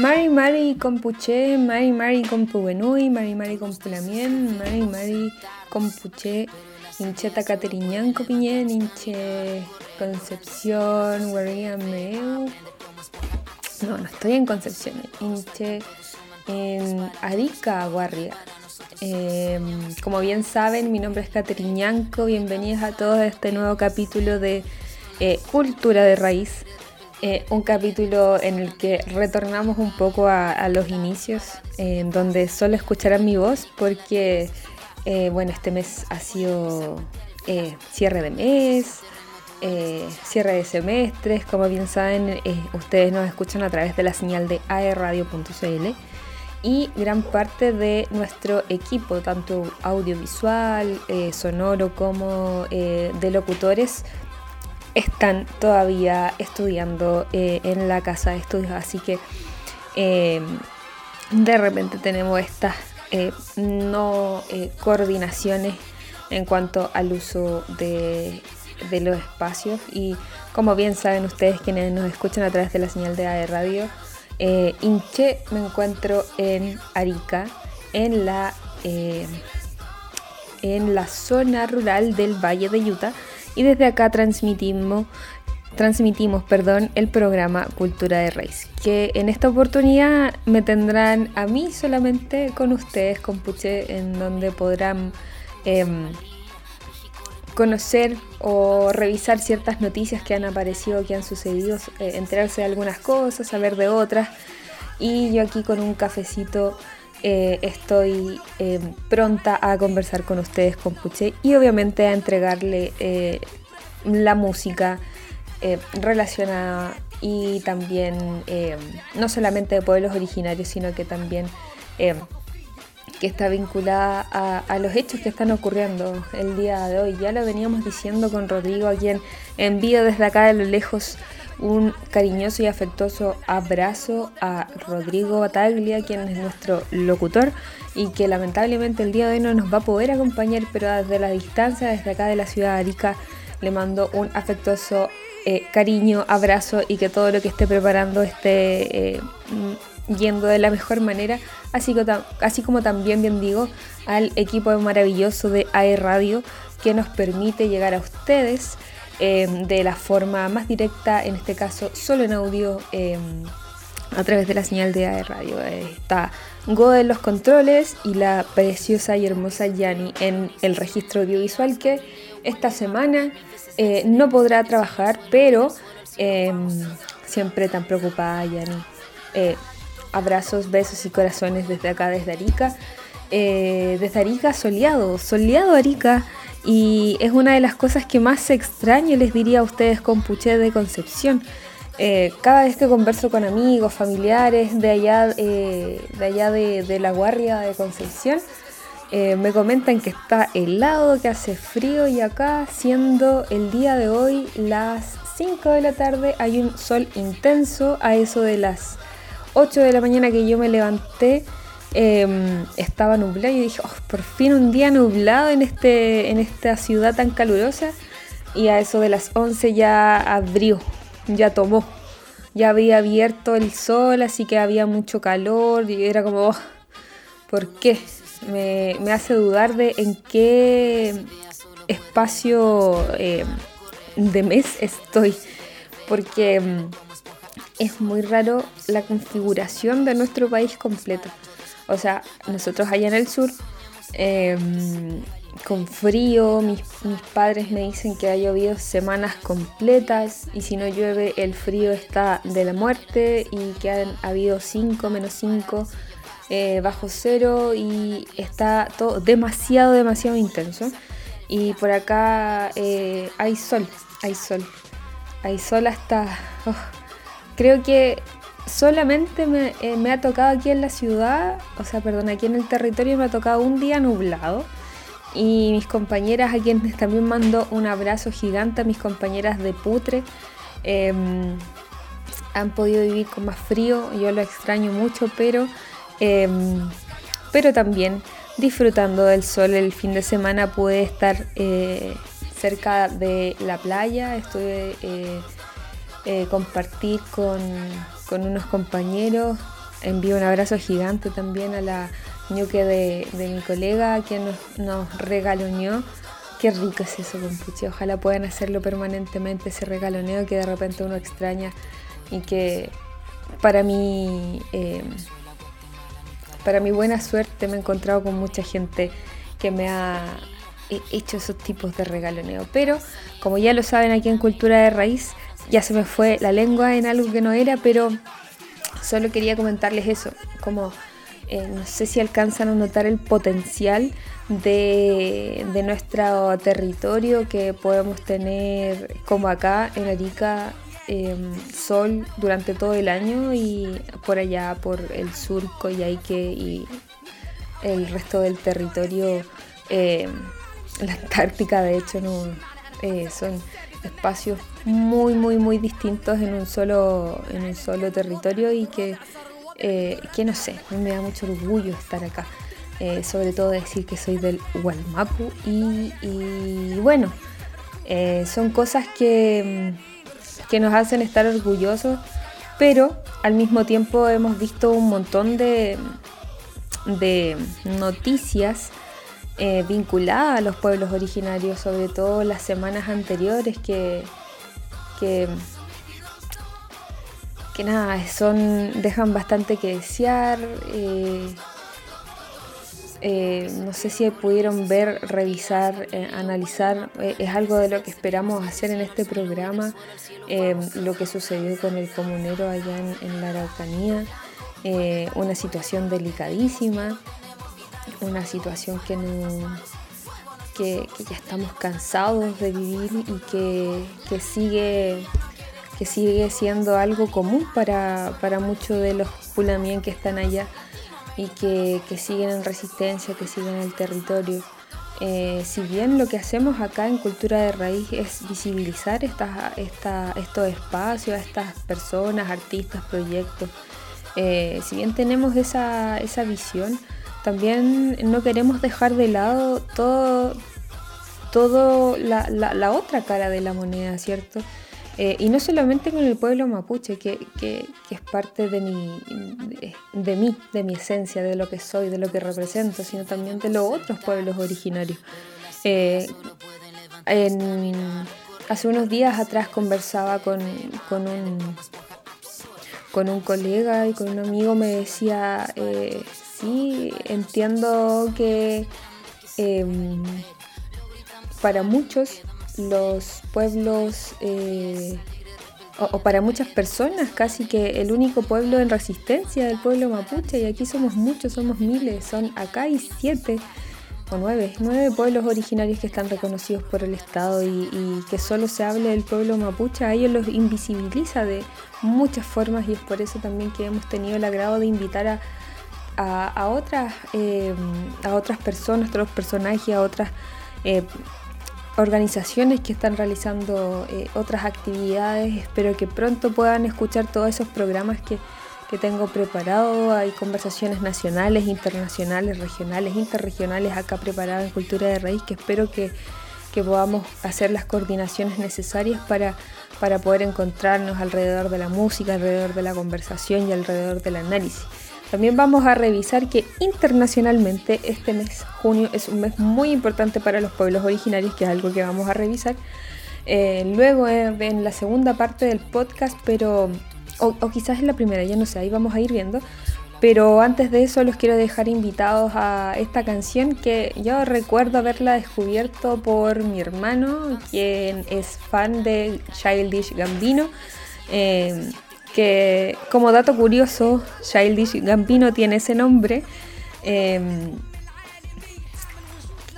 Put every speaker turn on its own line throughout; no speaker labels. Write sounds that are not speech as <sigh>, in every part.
Mari Mari Compuche, Mari Mari Compubenui, Mari Mari Compulamien, Mari Mari Compuche, Incheta Cateriñanco Piñén, Inche Concepción, Meu. No, no estoy en Concepción, Inche en Arica, Guarria. Em, como bien saben, mi nombre es Cateriñanco, bienvenidos a todos a este nuevo capítulo de eh, Cultura de Raíz. Eh, un capítulo en el que retornamos un poco a, los inicios, donde solo escucharán mi voz porque, eh, bueno, este mes ha sido eh, cierre de mes, cierre de semestres, como bien saben, ustedes nos escuchan a través de la señal de aerradio.cl y gran parte de nuestro equipo, tanto audiovisual, sonoro como de locutores, están todavía estudiando eh, en la casa de estudios, así que em, de repente tenemos estas eh, no eh, coordinaciones en cuanto al uso de, los espacios. Y como bien saben ustedes quienes nos escuchan a través de la señal de AE Radio, Inche me encuentro en Arica, en la, en la zona rural del Valle de Utah y desde acá transmitimos, transmitimos perdón, el programa Cultura de Raíz, que en esta oportunidad me tendrán a mí solamente con ustedes, con Puche, en donde podrán em, conocer o revisar ciertas noticias que han aparecido, que han sucedido, eh, enterarse de algunas cosas, saber de otras. Y yo aquí con un cafecito eh, estoy eh, pronta a conversar con ustedes con Puche y obviamente a entregarle eh, la música relacionada y también no solamente de pueblos originarios sino que también que está vinculada a, a, los hechos que están ocurriendo el día de hoy. Ya lo veníamos diciendo con Rodrigo, a quien envío desde acá de lo lejos un cariñoso y afectuoso abrazo a Rodrigo Bataglia, quien es nuestro locutor y que lamentablemente el día de hoy no nos va a poder acompañar, pero desde la distancia, desde acá de la ciudad de Arica, le mando un afectuoso eh, cariño, abrazo y que todo lo que esté preparando esté eh, yendo de la mejor manera, así, así como también bien digo al equipo maravilloso de AE Radio que nos permite llegar a ustedes Em, de la forma más directa, en este caso solo en audio, em, a través de la señal de AE Radio. está Go en los controles y la preciosa y hermosa Yani en el registro audiovisual que esta semana eh, no podrá trabajar, pero em, siempre tan preocupada Yani. Eh, abrazos, besos y corazones desde acá, desde Arica. Eh, desde Arica soleado, soleado Arica. Y es una de las cosas que más extraño, les diría a ustedes con Puché de Concepción. Eh, cada vez que converso con amigos, familiares de allá, eh, de, allá de, la Guardia de Concepción, eh, me comentan que está helado, que hace frío y acá, siendo el día de hoy las 5 de la tarde, hay un sol intenso a eso de las 8 de la mañana que yo me levanté. Em, estaba nublado y dije, oh, por fin un día nublado en, este, en esta ciudad tan calurosa. Y a eso de las 11 ya abrió, ya tomó. Ya había abierto el sol, así que había mucho calor y era como, oh, ¿por qué? Me, hace dudar de en qué espacio em, de mes estoy. Porque em, es muy raro la configuración de nuestro país completo. O sea, nosotros allá en el sur, em, con frío, mis, padres me dicen que ha llovido semanas completas y si no llueve el frío está de la muerte y que han habido 5, menos 5, eh, bajo cero y está todo demasiado, demasiado intenso. Y por acá eh, hay sol, hay sol, hay sol hasta... Oh, creo que solamente eh, me, ha tocado aquí en la ciudad, o sea, perdón, aquí en el territorio me ha tocado un día nublado. Y mis compañeras, a quienes también mando un abrazo gigante a mis compañeras de Putre, em, han podido vivir con más frío, yo lo extraño mucho, pero, em, pero también disfrutando del sol el fin de semana pude estar eh, cerca de la playa, estuve eh, compartir con, con unos compañeros envío un abrazo gigante también a la ñuque de, mi colega, quien nos, nos regaloneó. Qué rico es eso, compuche. Ojalá puedan hacerlo permanentemente, ese regaloneo que de repente uno extraña y que para mí, eh, para mi buena suerte, me he encontrado con mucha gente que me ha hecho esos tipos de regaloneo. Pero, como ya lo saben aquí en Cultura de Raíz, ya se me fue la lengua en algo que no era, pero solo quería comentarles eso, como eh, no sé si alcanzan a notar el potencial de, nuestro territorio que podemos tener como acá en Arica em, sol durante todo el año y por allá por el sur Coyhaique y el resto del territorio em, la Antártica de hecho no eh, son espacios muy muy muy distintos en un solo en un solo territorio y que eh, que no sé, me da mucho orgullo estar acá. Eh, sobre todo decir que soy del Hualmapu y, bueno, eh, son cosas que, que nos hacen estar orgullosos, pero al mismo tiempo hemos visto un montón de, de noticias vinculadas a los pueblos originarios, sobre todo las semanas anteriores que, que que nada, son, dejan bastante que desear. Eh, eh, no sé si pudieron ver, revisar, eh, analizar, es algo de lo que esperamos hacer en este programa, lo que sucedió con el comunero allá en, la Araucanía, una situación delicadísima, una situación que, no, que, ya estamos cansados de vivir y que, que sigue que sigue siendo algo común para, muchos de los Pulamien que están allá y que, siguen en resistencia, que siguen en el territorio. Eh, si bien lo que hacemos acá en Cultura de Raíz es visibilizar estas, estos espacios, estas personas, artistas, proyectos, eh, si bien tenemos esa, visión, también no queremos dejar de lado todo, todo la, la otra cara de la moneda, ¿cierto? Eh, y no solamente con el pueblo mapuche, que, es parte de mi, de, mí, de mi esencia, de lo que soy, de lo que represento, sino también de los otros pueblos originarios. Eh, hace unos días atrás conversaba con, un, con un colega y con un amigo, me decía, eh, sí, entiendo que em, para muchos los pueblos, eh, o, para muchas personas, casi que el único pueblo en resistencia del pueblo mapuche, y aquí somos muchos, somos miles, son acá hay siete o nueve, nueve pueblos originarios que están reconocidos por el Estado y, que solo se hable del pueblo mapuche, a ellos los invisibiliza de muchas formas y es por eso también que hemos tenido el agrado de invitar a, a, otras, eh, a otras personas, a otros personajes, a otras eh, organizaciones que están realizando eh, otras actividades. Espero que pronto puedan escuchar todos esos programas que, tengo preparado. Hay conversaciones nacionales, internacionales, regionales, interregionales acá preparadas en Cultura de Raíz que espero que, podamos hacer las coordinaciones necesarias para, para poder encontrarnos alrededor de la música, alrededor de la conversación y alrededor del análisis. También vamos a revisar que internacionalmente este mes, junio, es un mes muy importante para los pueblos originarios, que es algo que vamos a revisar. Eh, luego eh, en la segunda parte del podcast, pero o, quizás en la primera, ya no sé, ahí vamos a ir viendo. Pero antes de eso los quiero dejar invitados a esta canción que yo recuerdo haberla descubierto por mi hermano, quien es fan de Childish Gambino. Eh, que como dato curioso, Childish Gambino tiene ese nombre, em,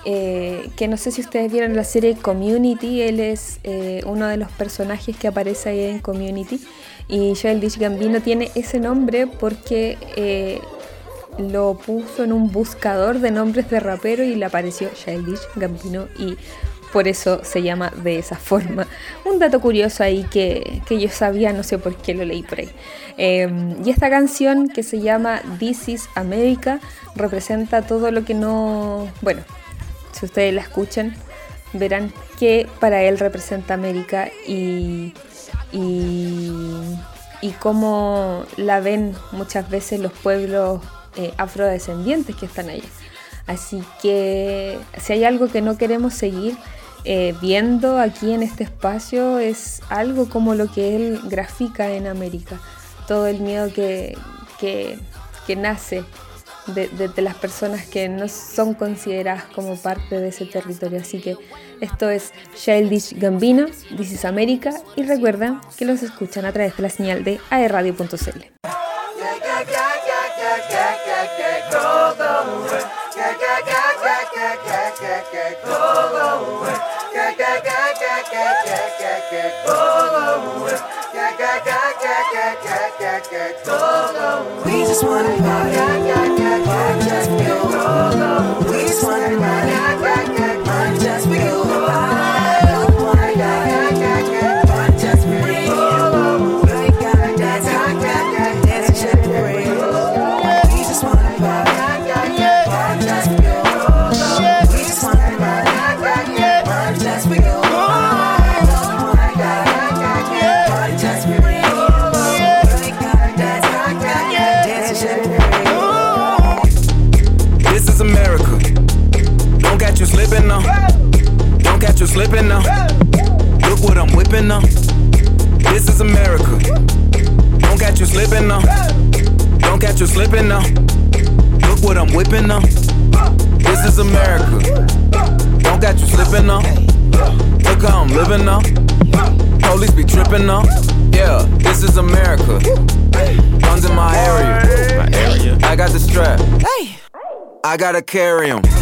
eh, que no sé si ustedes vieron la serie Community, él es eh, uno de los personajes que aparece ahí en Community, y Childish Gambino tiene ese nombre porque eh, lo puso en un buscador de nombres de rapero y le apareció Childish Gambino y por eso se llama de esa forma. Un dato curioso ahí que, yo sabía, no sé por qué lo leí por ahí. Em, y esta canción que se llama This is America representa todo lo que no... Bueno, si ustedes la escuchan, verán que para él representa América y, y y cómo la ven muchas veces los pueblos eh, afrodescendientes que están allá. Así que si hay algo que no queremos seguir eh, viendo aquí en este espacio es algo como lo que él grafica en América. Todo el miedo que, que, nace de, las personas que no son consideradas como parte de ese territorio. Así que esto es Childish Gambino, This is America, y recuerda que los escuchan a través de la señal de aerradio.cl. We just wanna party. We just wanna party, you
slipping. Look what I'm whipping now. This is America. Don't catch you slipping now. Don't catch you slipping now. Look what I'm whipping now. This is America. Don't catch you slipping now. Look how I'm living now. Police be tripping now. Yeah, this is America. Guns in my area. My area. I got the strap. Hey. I gotta carry 'em.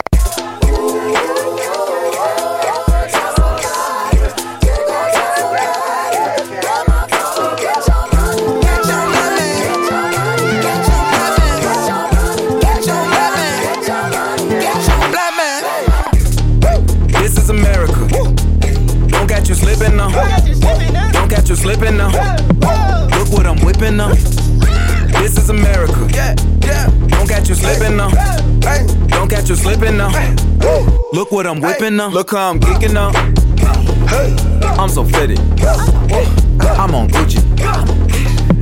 Uh. you slipping now. Look what I'm whipping now. This is America. Yeah, yeah. Don't catch you slipping now. Don't catch you slipping now. Look what I'm whipping now. Look how I'm kicking now. I'm so fitted. I'm on Gucci.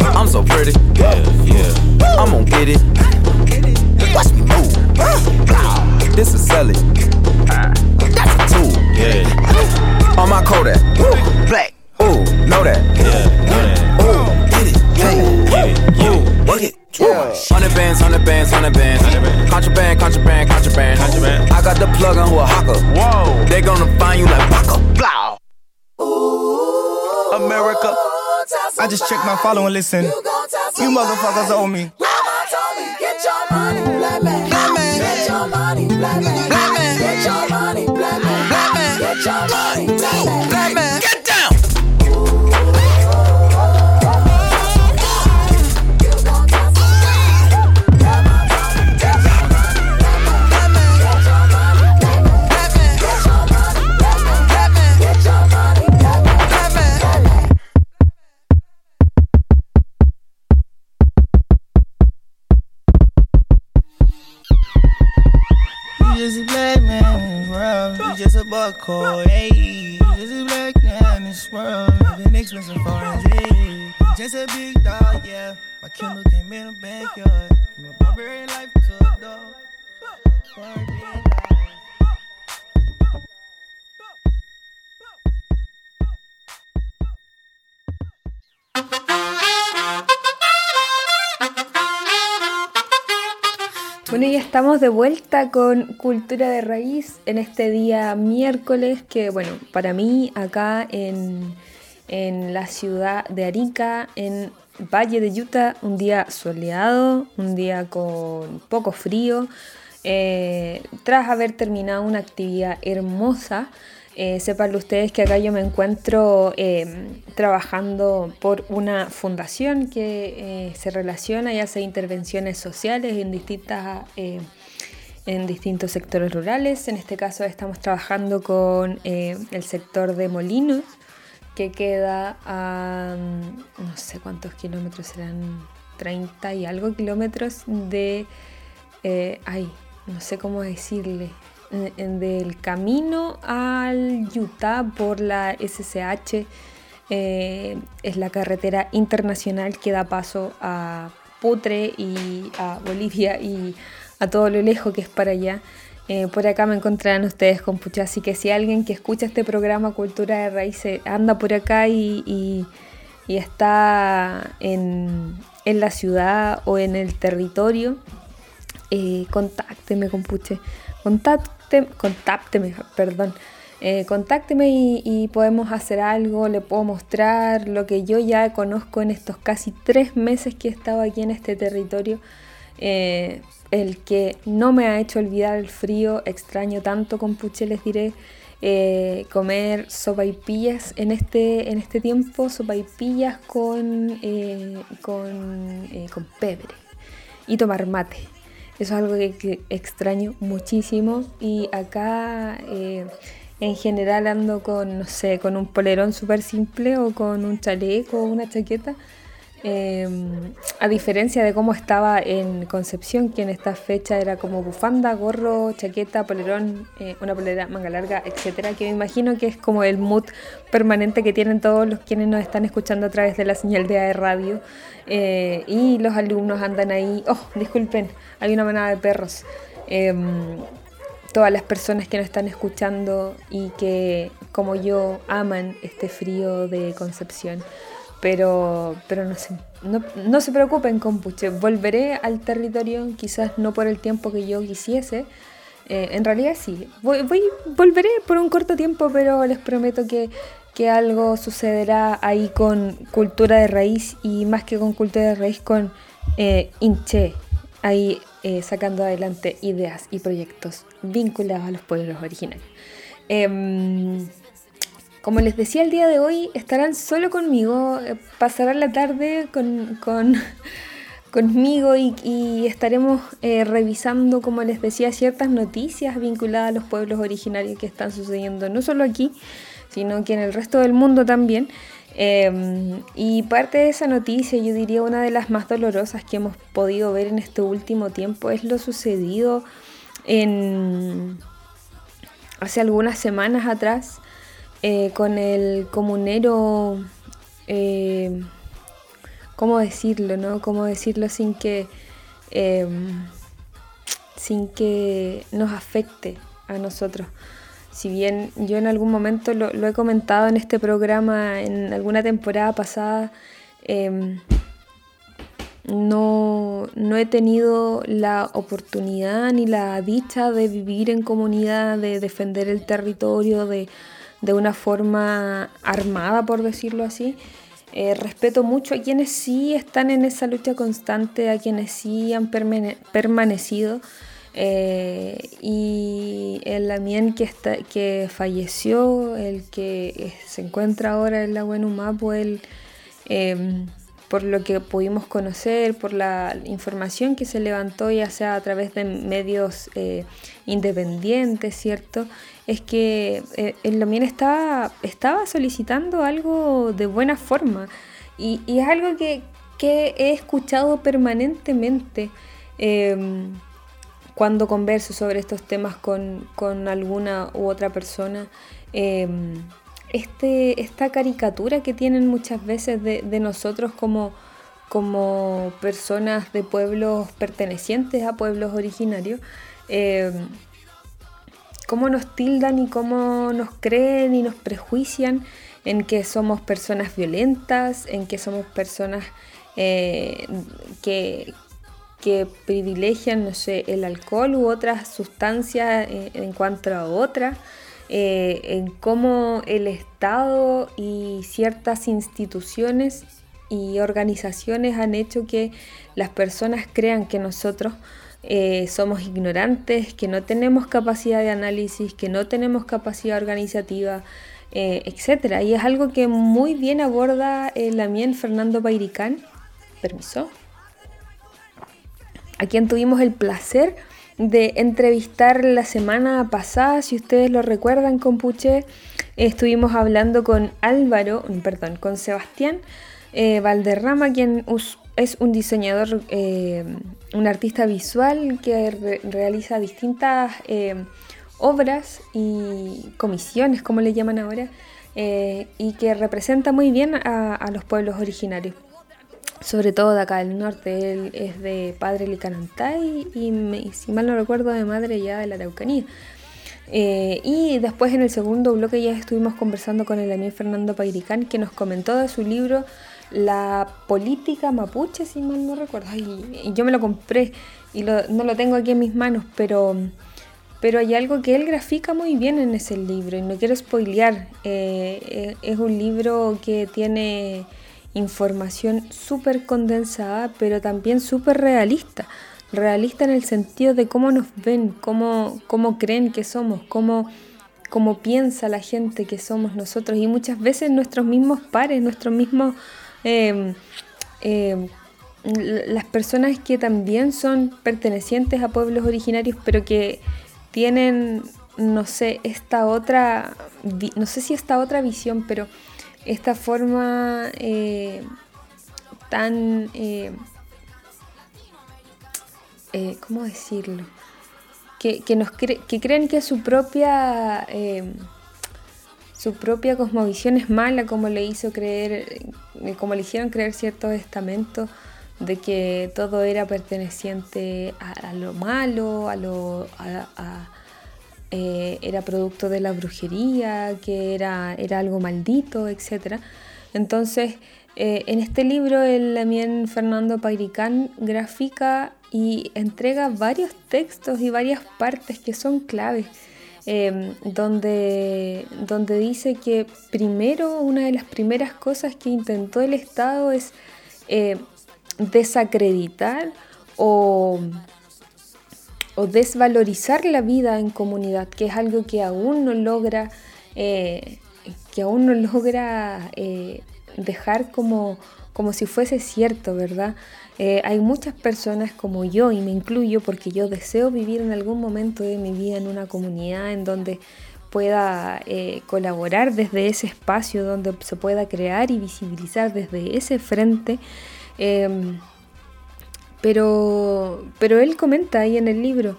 I'm so pretty. Yeah, yeah. I'm gonna get it. Watch me move. This is selling. They gonna find you like. Blow. Ooh, America. I just checked my follow and listen. You motherfuckers owe me. Get your money, black man. Black man. Get your money, black man. Black man. Get your money, black man. Black man. Get your money,
buckle, hey. Just a black man in this world, living expensive foreign, hey. Just a big dog, yeah. My Kindle came in the backyard. From a barbarian life to a dog.
Bueno, ya estamos de vuelta con Cultura de Raíz en este día miércoles, que bueno, para mí acá en, la ciudad de Arica, en Valle de Utah, un día soleado, un día con poco frío, eh, tras haber terminado una actividad hermosa eh, sepan ustedes que acá yo me encuentro em, trabajando por una fundación que eh, se relaciona y hace intervenciones sociales en, distintas, em, en distintos sectores rurales. En este caso estamos trabajando con eh, el sector de molinos que queda a mm, no sé cuántos kilómetros serán 30 y algo kilómetros de eh, ay no sé cómo decirle del camino al Utah por la SSH eh, es la carretera internacional que da paso a Putre y a Bolivia y a todo lo lejos que es para allá. Eh, por acá me encontrarán ustedes con Pucha, así que si alguien que escucha este programa Cultura de Raíces anda por acá y, está en, la ciudad o en el territorio, eh, contácteme con Puche, contácteme, perdón. Eh, contácteme y, podemos hacer algo, le puedo mostrar lo que yo ya conozco en estos casi tres meses que he estado aquí en este territorio. Eh, el que no me ha hecho olvidar el frío, extraño tanto con Puche, les diré, eh, comer sopaipillas en este, en este tiempo, sopaipillas con, eh, con, eh, con pebre y tomar mate. Es algo que, extraño muchísimo y acá en general ando con, no sé, con un polerón súper simple o con un chaleco o una chaqueta Em, a diferencia de cómo estaba en Concepción, que en esta fecha era como bufanda, gorro, chaqueta, polerón, eh, una polera manga larga, etcétera, que me imagino que es como el mood permanente que tienen todos los quienes nos están escuchando a través de la señal de AE Radio. Eh, y los alumnos andan ahí, oh, disculpen, hay una manada de perros. Em, todas las personas que nos están escuchando y que, como yo, aman este frío de Concepción pero, pero no, se, no, se preocupen, compuche. Volveré al territorio, quizás no por el tiempo que yo quisiese. Eh, en realidad sí. Voy, voy, volveré por un corto tiempo, pero les prometo que, que algo sucederá ahí con cultura de raíz y más que con cultura de raíz, con eh, Inche. Ahí eh, sacando adelante ideas y proyectos vinculados a los pueblos originarios. Em, como les decía el día de hoy, estarán solo conmigo, eh, pasarán la tarde con, <laughs> conmigo y, estaremos eh, revisando, como les decía, ciertas noticias vinculadas a los pueblos originarios que están sucediendo no solo aquí, sino que en el resto del mundo también. Em, y parte de esa noticia, yo diría una de las más dolorosas que hemos podido ver en este último tiempo, es lo sucedido en hace algunas semanas atrás eh, con el comunero, eh, ¿cómo decirlo, no? ¿Cómo decirlo sin que, em, sin que nos afecte a nosotros? Si bien yo en algún momento lo, he comentado en este programa, en alguna temporada pasada, em, no, no, he tenido la oportunidad ni la dicha de vivir en comunidad, de defender el territorio, de de una forma armada, por decirlo así. Eh, respeto mucho a quienes sí están en esa lucha constante, a quienes sí han permanecido. Eh, y el Lamien que, está, que falleció, el que eh, se encuentra ahora en la Buenumapo, el, em, por lo que pudimos conocer, por la información que se levantó ya sea a través de medios independientes, ¿cierto? Es que eh, el Lomien estaba, estaba solicitando algo de buena forma y, es algo que, he escuchado permanentemente em, cuando converso sobre estos temas con, alguna u otra persona. Em, este, esta caricatura que tienen muchas veces de, nosotros como, como personas de pueblos pertenecientes a pueblos originarios, em, cómo nos tildan y cómo nos creen y nos prejuician en que somos personas violentas, en que somos personas eh, que, privilegian, no sé, el alcohol u otras sustancias eh, en cuanto a otras, eh, en cómo el Estado y ciertas instituciones y organizaciones han hecho que las personas crean que nosotros eh, somos ignorantes, que no tenemos capacidad de análisis, que no tenemos capacidad organizativa, eh, etc. Y es algo que muy bien aborda el amien Fernando Bairicán, permiso, a quien tuvimos el placer de entrevistar la semana pasada, si ustedes lo recuerdan, Compuche, estuvimos hablando con Álvaro, perdón, con Sebastián eh, Valderrama, quien es un diseñador, eh, un artista visual que realiza distintas eh, obras y comisiones, como le llaman ahora, y que representa muy bien a, los pueblos originarios sobre todo de acá del norte, él es de padre Licanantay y, si mal no recuerdo de madre ya de la Araucanía. y después en el segundo bloque ya estuvimos conversando con el amigo Fernando Pairicán que nos comentó de su libro la política mapuche, si mal no recuerdo. Y, yo me lo compré y no lo tengo aquí en mis manos, pero, pero hay algo que él grafica muy bien en ese libro y no quiero spoilear. Eh, eh, es un libro que tiene información súper condensada, pero también súper realista. Realista en el sentido de cómo nos ven, cómo, cómo creen que somos, cómo, cómo piensa la gente que somos nosotros y muchas veces nuestros mismos pares, nuestros mismos Em, em, las personas que también son pertenecientes a pueblos originarios, pero que tienen, no sé, esta otra, no sé si esta otra visión, pero esta forma eh, tan, eh, eh, ¿cómo decirlo? Que, nos que creen que su propia em, su propia cosmovisión es mala, como le hizo creer, eh, como le hicieron creer ciertos estamentos de que todo era perteneciente a, lo malo, a lo eh, era producto de la brujería, que era, era algo maldito, etc. Entonces, eh, en este libro, el también Fernando Pairicán grafica y entrega varios textos y varias partes que son claves Em, donde, donde dice que primero, una de las primeras cosas que intentó el Estado es eh, desacreditar o, o, desvalorizar la vida en comunidad, que es algo que aún no logra, eh, que aún no logra eh, dejar como, como si fuese cierto, ¿verdad? Eh, hay muchas personas como yo, y me incluyo porque yo deseo vivir en algún momento de mi vida en una comunidad en donde pueda eh, colaborar desde ese espacio, donde se pueda crear y visibilizar desde ese frente. Em, pero, pero él comenta ahí en el libro,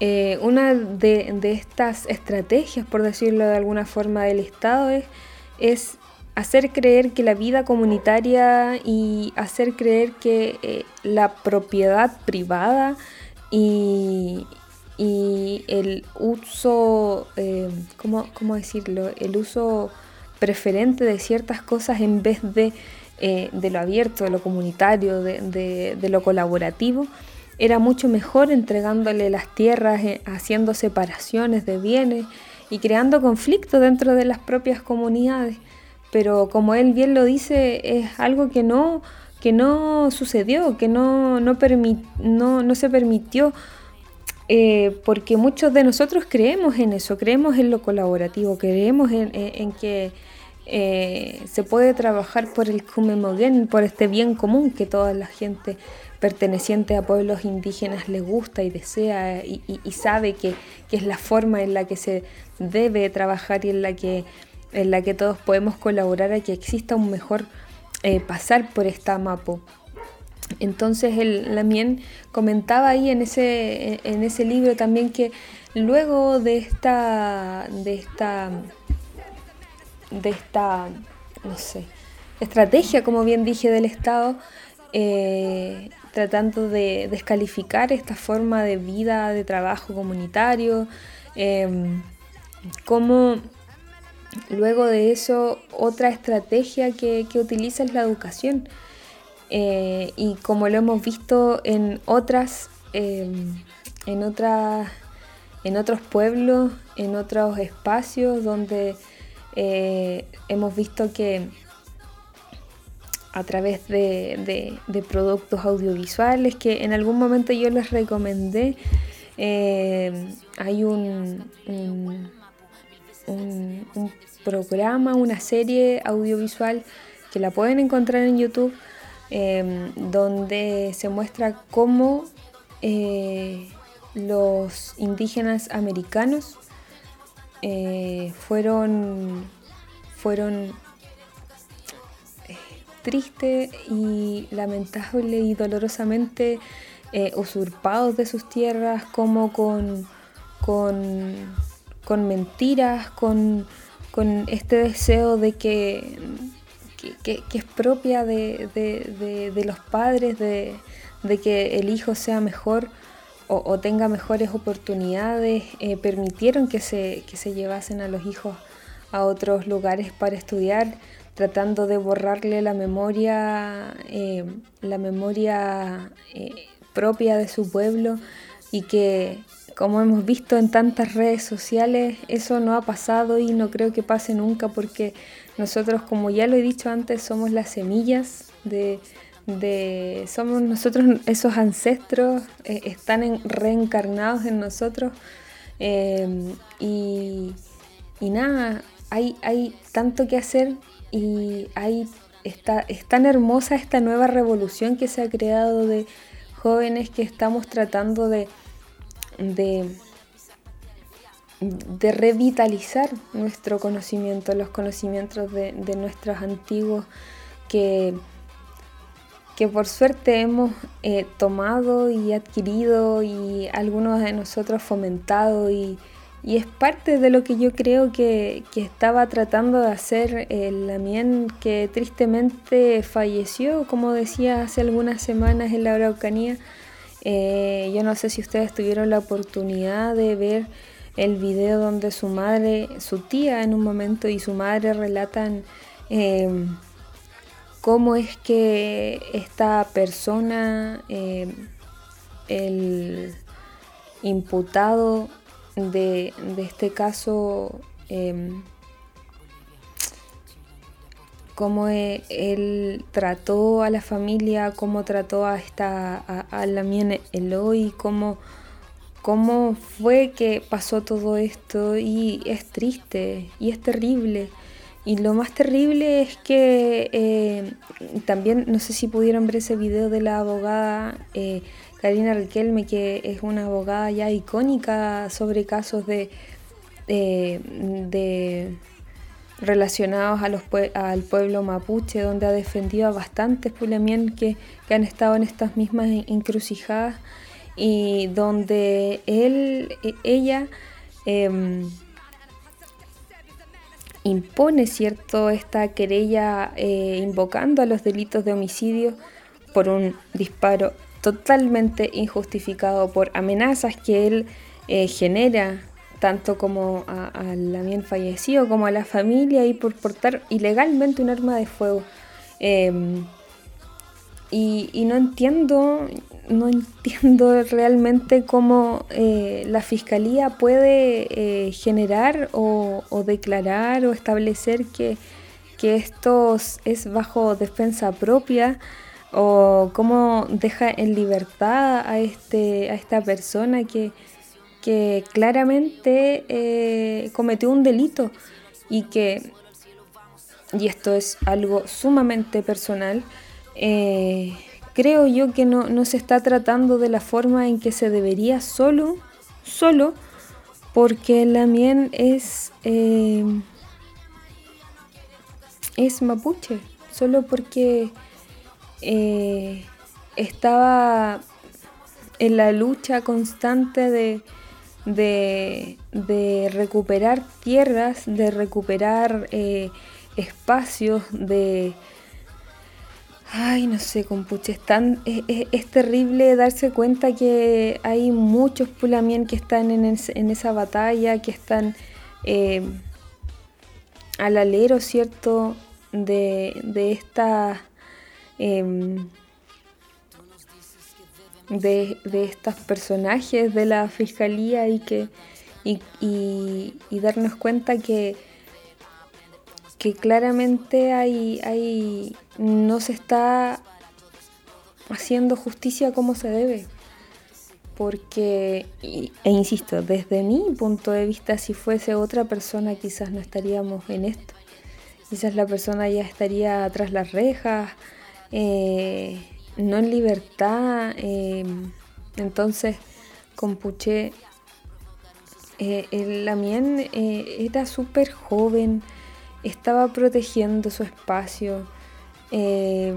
eh, una de, estas estrategias, por decirlo de alguna forma, del Estado es, es hacer creer que la vida comunitaria y hacer creer que eh, la propiedad privada y, el uso, eh, ¿cómo, decirlo? El uso preferente de ciertas cosas en vez de, eh, de lo abierto, de lo comunitario, de, de, lo colaborativo, era mucho mejor entregándole las tierras, haciendo separaciones de bienes y creando conflictos dentro de las propias comunidades pero como él bien lo dice, es algo que no, que no sucedió, que no, no, no, se permitió, eh, porque muchos de nosotros creemos en eso, creemos en lo colaborativo, creemos en, que eh, se puede trabajar por el Kumemogen, por este bien común que toda la gente perteneciente a pueblos indígenas le gusta y desea y, sabe que, que, es la forma en la que se debe trabajar y en la que en la que todos podemos colaborar a que exista un mejor eh, pasar por esta MAPO. Entonces él también comentaba ahí en ese, en ese libro también que luego de esta, de esta, de esta, no sé, estrategia, como bien dije, del Estado, eh, tratando de descalificar esta forma de vida, de trabajo comunitario, eh, como Luego de eso, otra estrategia que, utiliza es la educación. Eh, y como lo hemos visto en otras, em, en otras, en otros pueblos, en otros espacios donde eh, hemos visto que a través de, productos audiovisuales que en algún momento yo les recomendé, eh, hay un, programa, una serie audiovisual que la pueden encontrar en YouTube, em, donde se muestra cómo eh, los indígenas americanos eh, fueron, fueron eh, tristes y lamentable y dolorosamente usurpados de sus tierras, como con, con, con mentiras, con, con, este deseo de que, que, es propia de, de, de, los padres, de, que el hijo sea mejor o, tenga mejores oportunidades, eh, permitieron que se, que se llevasen a los hijos a otros lugares para estudiar, tratando de borrarle la memoria, eh, la memoria propia de su pueblo y que como hemos visto en tantas redes sociales, eso no ha pasado y no creo que pase nunca porque nosotros, como ya lo he dicho antes, somos las semillas de, de somos nosotros esos ancestros, eh, están reencarnados en nosotros eh, y, y, nada, hay, hay tanto que hacer y hay, está, es tan hermosa esta nueva revolución que se ha creado de jóvenes que estamos tratando de, de, revitalizar nuestro conocimiento, los conocimientos de, nuestros antiguos que, que por suerte hemos eh, tomado y adquirido y algunos de nosotros fomentado y, es parte de lo que yo creo que, estaba tratando de hacer el Lamien que tristemente falleció, como decía hace algunas semanas en la Araucanía. Eh, yo no sé si ustedes tuvieron la oportunidad de ver el video donde su madre, su tía en un momento y su madre relatan eh, cómo es que esta persona, eh, el imputado, de, este caso, cómo e, él trató a la familia, cómo trató a esta a, la mía Eloy, cómo, cómo fue que pasó todo esto y es triste y es terrible. Y lo más terrible es que eh, también, no sé si pudieron ver ese video de la abogada eh, Karina Riquelme, que es una abogada ya icónica sobre casos de, de, relacionados a los, al pueblo mapuche, donde ha defendido a bastantes pulamien que, que han estado en estas mismas encrucijadas y donde él, e, ella em, impone cierto esta querella eh, invocando a los delitos de homicidio por un disparo totalmente injustificado por amenazas que él eh, genera tanto como al a fallecido como a la familia y por portar ilegalmente un arma de fuego. Em, y, no entiendo, no entiendo realmente cómo eh, la fiscalía puede eh, generar o, declarar o establecer que, que esto es bajo defensa propia o cómo deja en libertad a, este, a esta persona que, que claramente eh, cometió un delito y que, y esto es algo sumamente personal, eh, creo yo que no, no, se está tratando de la forma en que se debería solo, solo, porque la mien es, eh, es mapuche, solo porque estaba en la lucha constante de, de, recuperar tierras, de recuperar eh, espacios, de... Ay, no sé, compuche, es, tan, es, terrible darse cuenta que hay muchos pulamien que están en, en esa batalla, que están eh, al alero, ¿cierto?, de, de esta Em, de, estos personajes de la fiscalía y que y, darnos cuenta que que claramente hay, hay no se está haciendo justicia como se debe. Porque e insisto desde mi punto de vista si fuese otra persona quizás no estaríamos en esto. Quizás la persona ya estaría tras las rejas eh, no en libertad. Eh, entonces, Compuche eh, el Lamien eh, era súper joven, estaba protegiendo su espacio eh,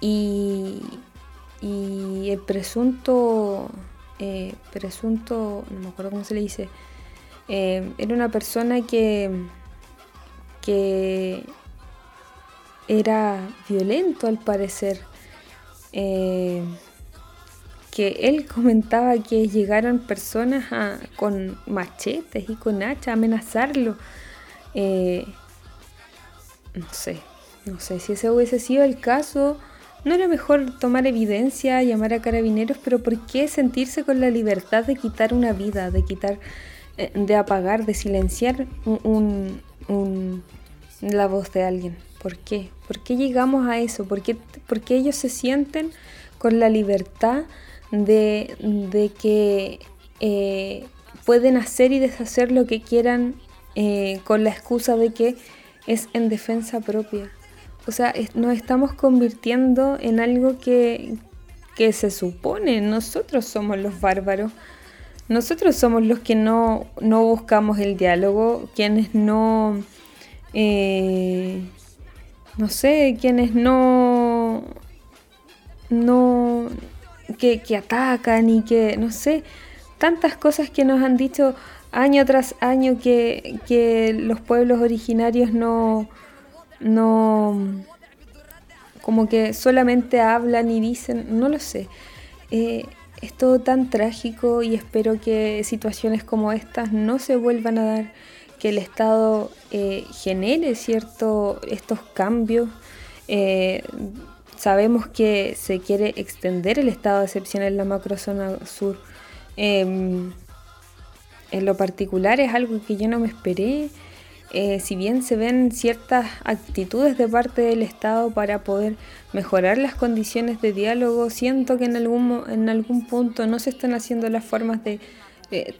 y, y, el presunto, presunto, no me acuerdo cómo se le dice, era una persona que, que era violento al parecer que él <laughs> comentaba que llegaron personas con machetes y con hacha a amenazarlo. Eh, no sé, no sé si ese hubiese sido el caso. ¿No era mejor tomar evidencia, llamar a carabineros? Pero ¿por qué sentirse con la libertad de quitar una vida, de quitar, eh, de apagar, de silenciar la voz de alguien? ¿Por qué? ¿Por qué llegamos a eso? ¿Por qué, por qué ellos se sienten con la libertad de, que eh, pueden hacer y deshacer lo que quieran eh, con la excusa de que es en defensa propia. O sea, nos estamos convirtiendo en algo que, se supone, nosotros somos los bárbaros. Nosotros somos los que no, buscamos el diálogo, quienes no, eh, no sé, quienes no, no, que, atacan y que, no sé, tantas cosas que nos han dicho año tras año que, los pueblos originarios no, no, como que solamente hablan y dicen, no lo sé. Eh, es todo tan trágico y espero que situaciones como estas no se vuelvan a dar, que el Estado eh, genere cierto estos cambios. Eh, Sabemos que se quiere extender el estado de excepción en la macrozona sur. Em, en lo particular es algo que yo no me esperé. Eh, si bien se ven ciertas actitudes de parte del Estado para poder mejorar las condiciones de diálogo, siento que en algún, en algún punto no se están haciendo las formas de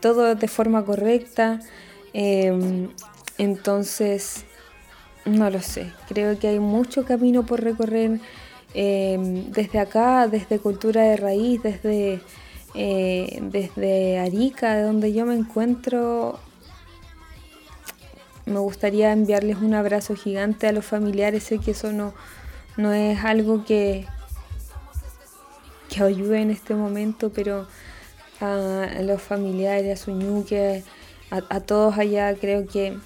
todo de forma correcta. Em, entonces, no lo sé, creo que hay mucho camino por recorrer Em, desde acá, desde Cultura de Raíz, desde, eh, desde Arica, de donde yo me encuentro, me gustaría enviarles un abrazo gigante a los familiares. Sé que eso no, no es algo que, que ayude en este momento, pero a, los familiares, a Suñuque, a, todos allá creo que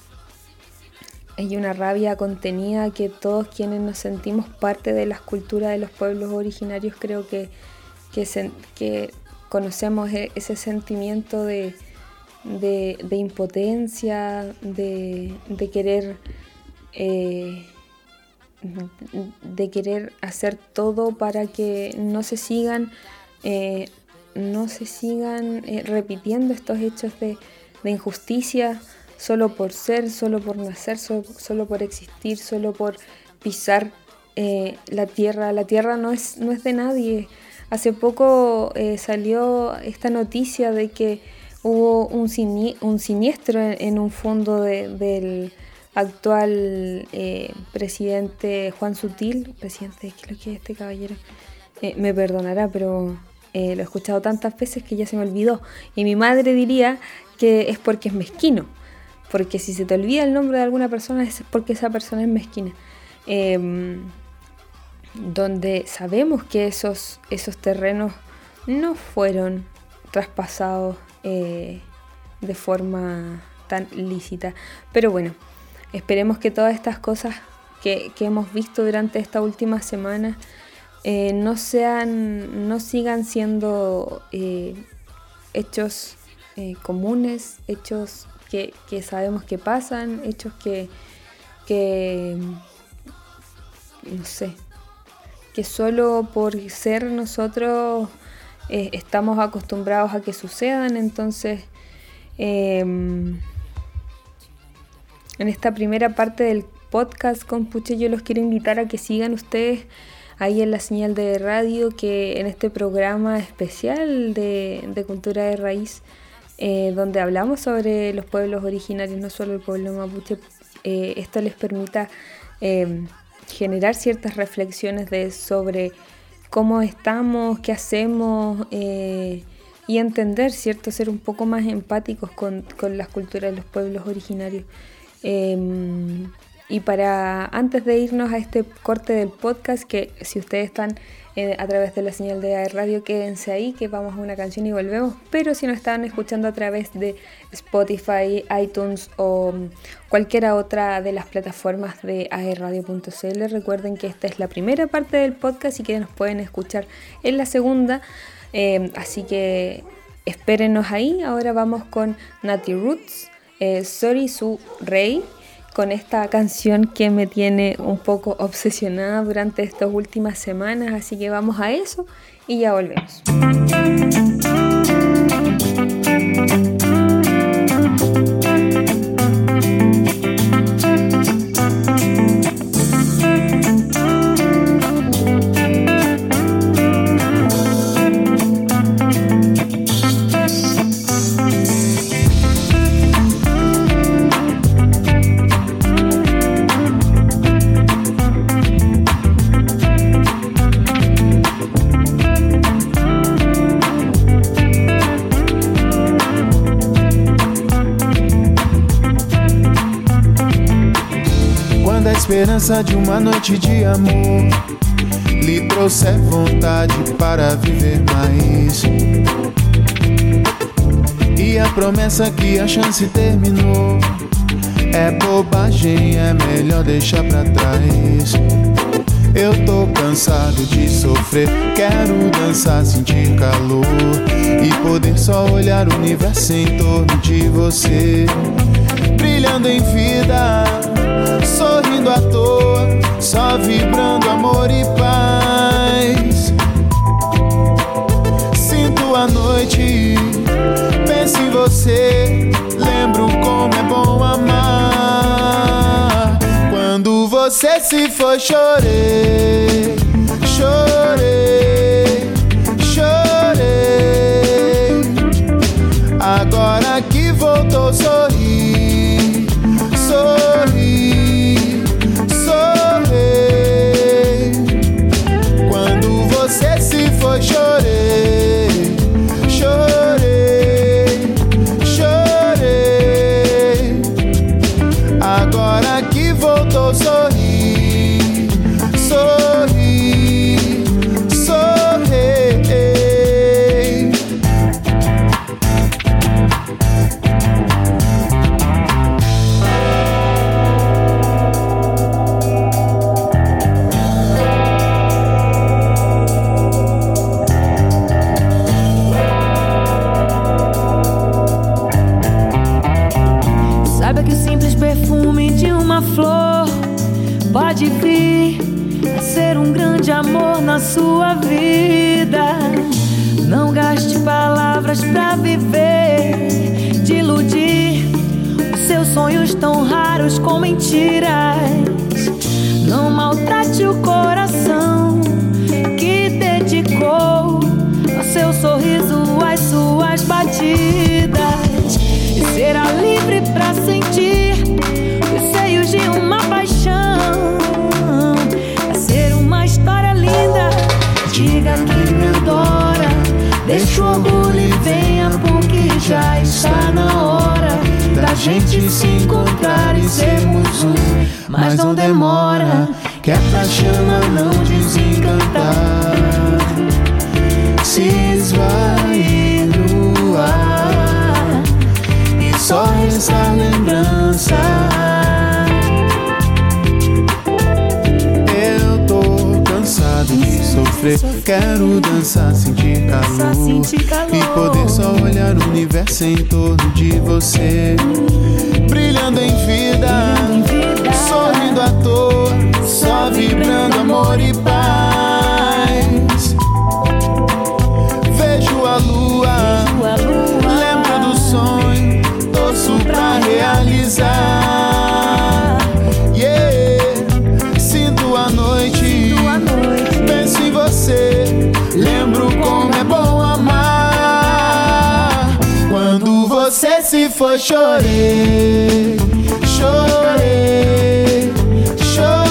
hay una rabia contenida que todos quienes nos sentimos parte de las culturas de los pueblos originarios creo que, que, conocemos e-, ese sentimiento de, impotencia, de, querer eh, de querer hacer todo para que no se sigan eh, no se sigan eh, repitiendo estos hechos de, de injusticia solo por ser, solo por nacer, solo, por existir, solo por pisar eh, la tierra. La tierra no es, no es de nadie. Hace poco eh, salió esta noticia de que hubo un, un siniestro en, un fondo del actual eh, presidente Juan Sutil, presidente, ¿qué es lo que es este caballero? me perdonará, pero lo he escuchado tantas veces que ya se me olvidó. Y mi madre diría que es porque es mezquino. Porque si se te olvida el nombre de alguna persona es porque esa persona es mezquina. Em, donde sabemos que esos, esos terrenos no fueron traspasados eh, de forma tan lícita. Pero bueno, esperemos que todas estas cosas que, hemos visto durante esta última semana eh, no sean, no sigan siendo eh, comunes, hechos que, sabemos que pasan, hechos que, que, no sé, que solo por ser nosotros eh, estamos acostumbrados a que sucedan, entonces em, en esta primera parte del podcast con Puche yo los quiero invitar a que sigan ustedes ahí en la señal de radio que en este programa especial de, de cultura de raíz eh, donde hablamos sobre los pueblos originarios, no solo el pueblo mapuche. Eh, esto les permita em, generar ciertas reflexiones de, sobre cómo estamos, qué hacemos, eh, y entender, ¿cierto? Ser un poco más empáticos con, con las culturas de los pueblos originarios. Em, y para antes de irnos a este corte del podcast, que si ustedes están eh, a través de la señal de radio, quédense ahí, que vamos a una canción y volvemos. Pero si nos están escuchando a través de Spotify, iTunes o cualquiera otra de las plataformas de aerradio.cl, recuerden que esta es la primera parte del podcast y que nos pueden escuchar en la segunda. Eh, así que espérenos ahí. Ahora vamos con Natty Roots, eh, Sorry Su Rey con esta canción que me tiene un poco obsesionada durante estas últimas semanas, así que vamos a eso y ya volvemos.
Esperança de uma noite de amor. Lhe trouxe vontade para viver mais. E a promessa que a chance terminou. É bobagem, é melhor deixar pra trás. Eu tô cansado de sofrer, quero dançar, sentir calor. E poder só olhar o universo em torno de você, brilhando em vida sorrindo à toa, só vibrando amor e paz. Sinto a noite, penso em você, lembro como é bom amar. Quando você se foi, chorei, chorei, chorei. Agora que voltou, sorri,
Deixa o orgulho e venha, porque já está na hora da gente se encontrar e sermos um. Mas não demora, que pra chama não desencantar. Se esvai no ar e só resta lembrança.
Sofrer. Quero dançar, sentir calor. E poder só olhar o universo em torno de você. Brilhando em vida, sorrindo à toa, só vibrando amor e paz. Vejo a lua. lembro do sonho, torço pra realizar. Se foi, chorei, chorei, chorei.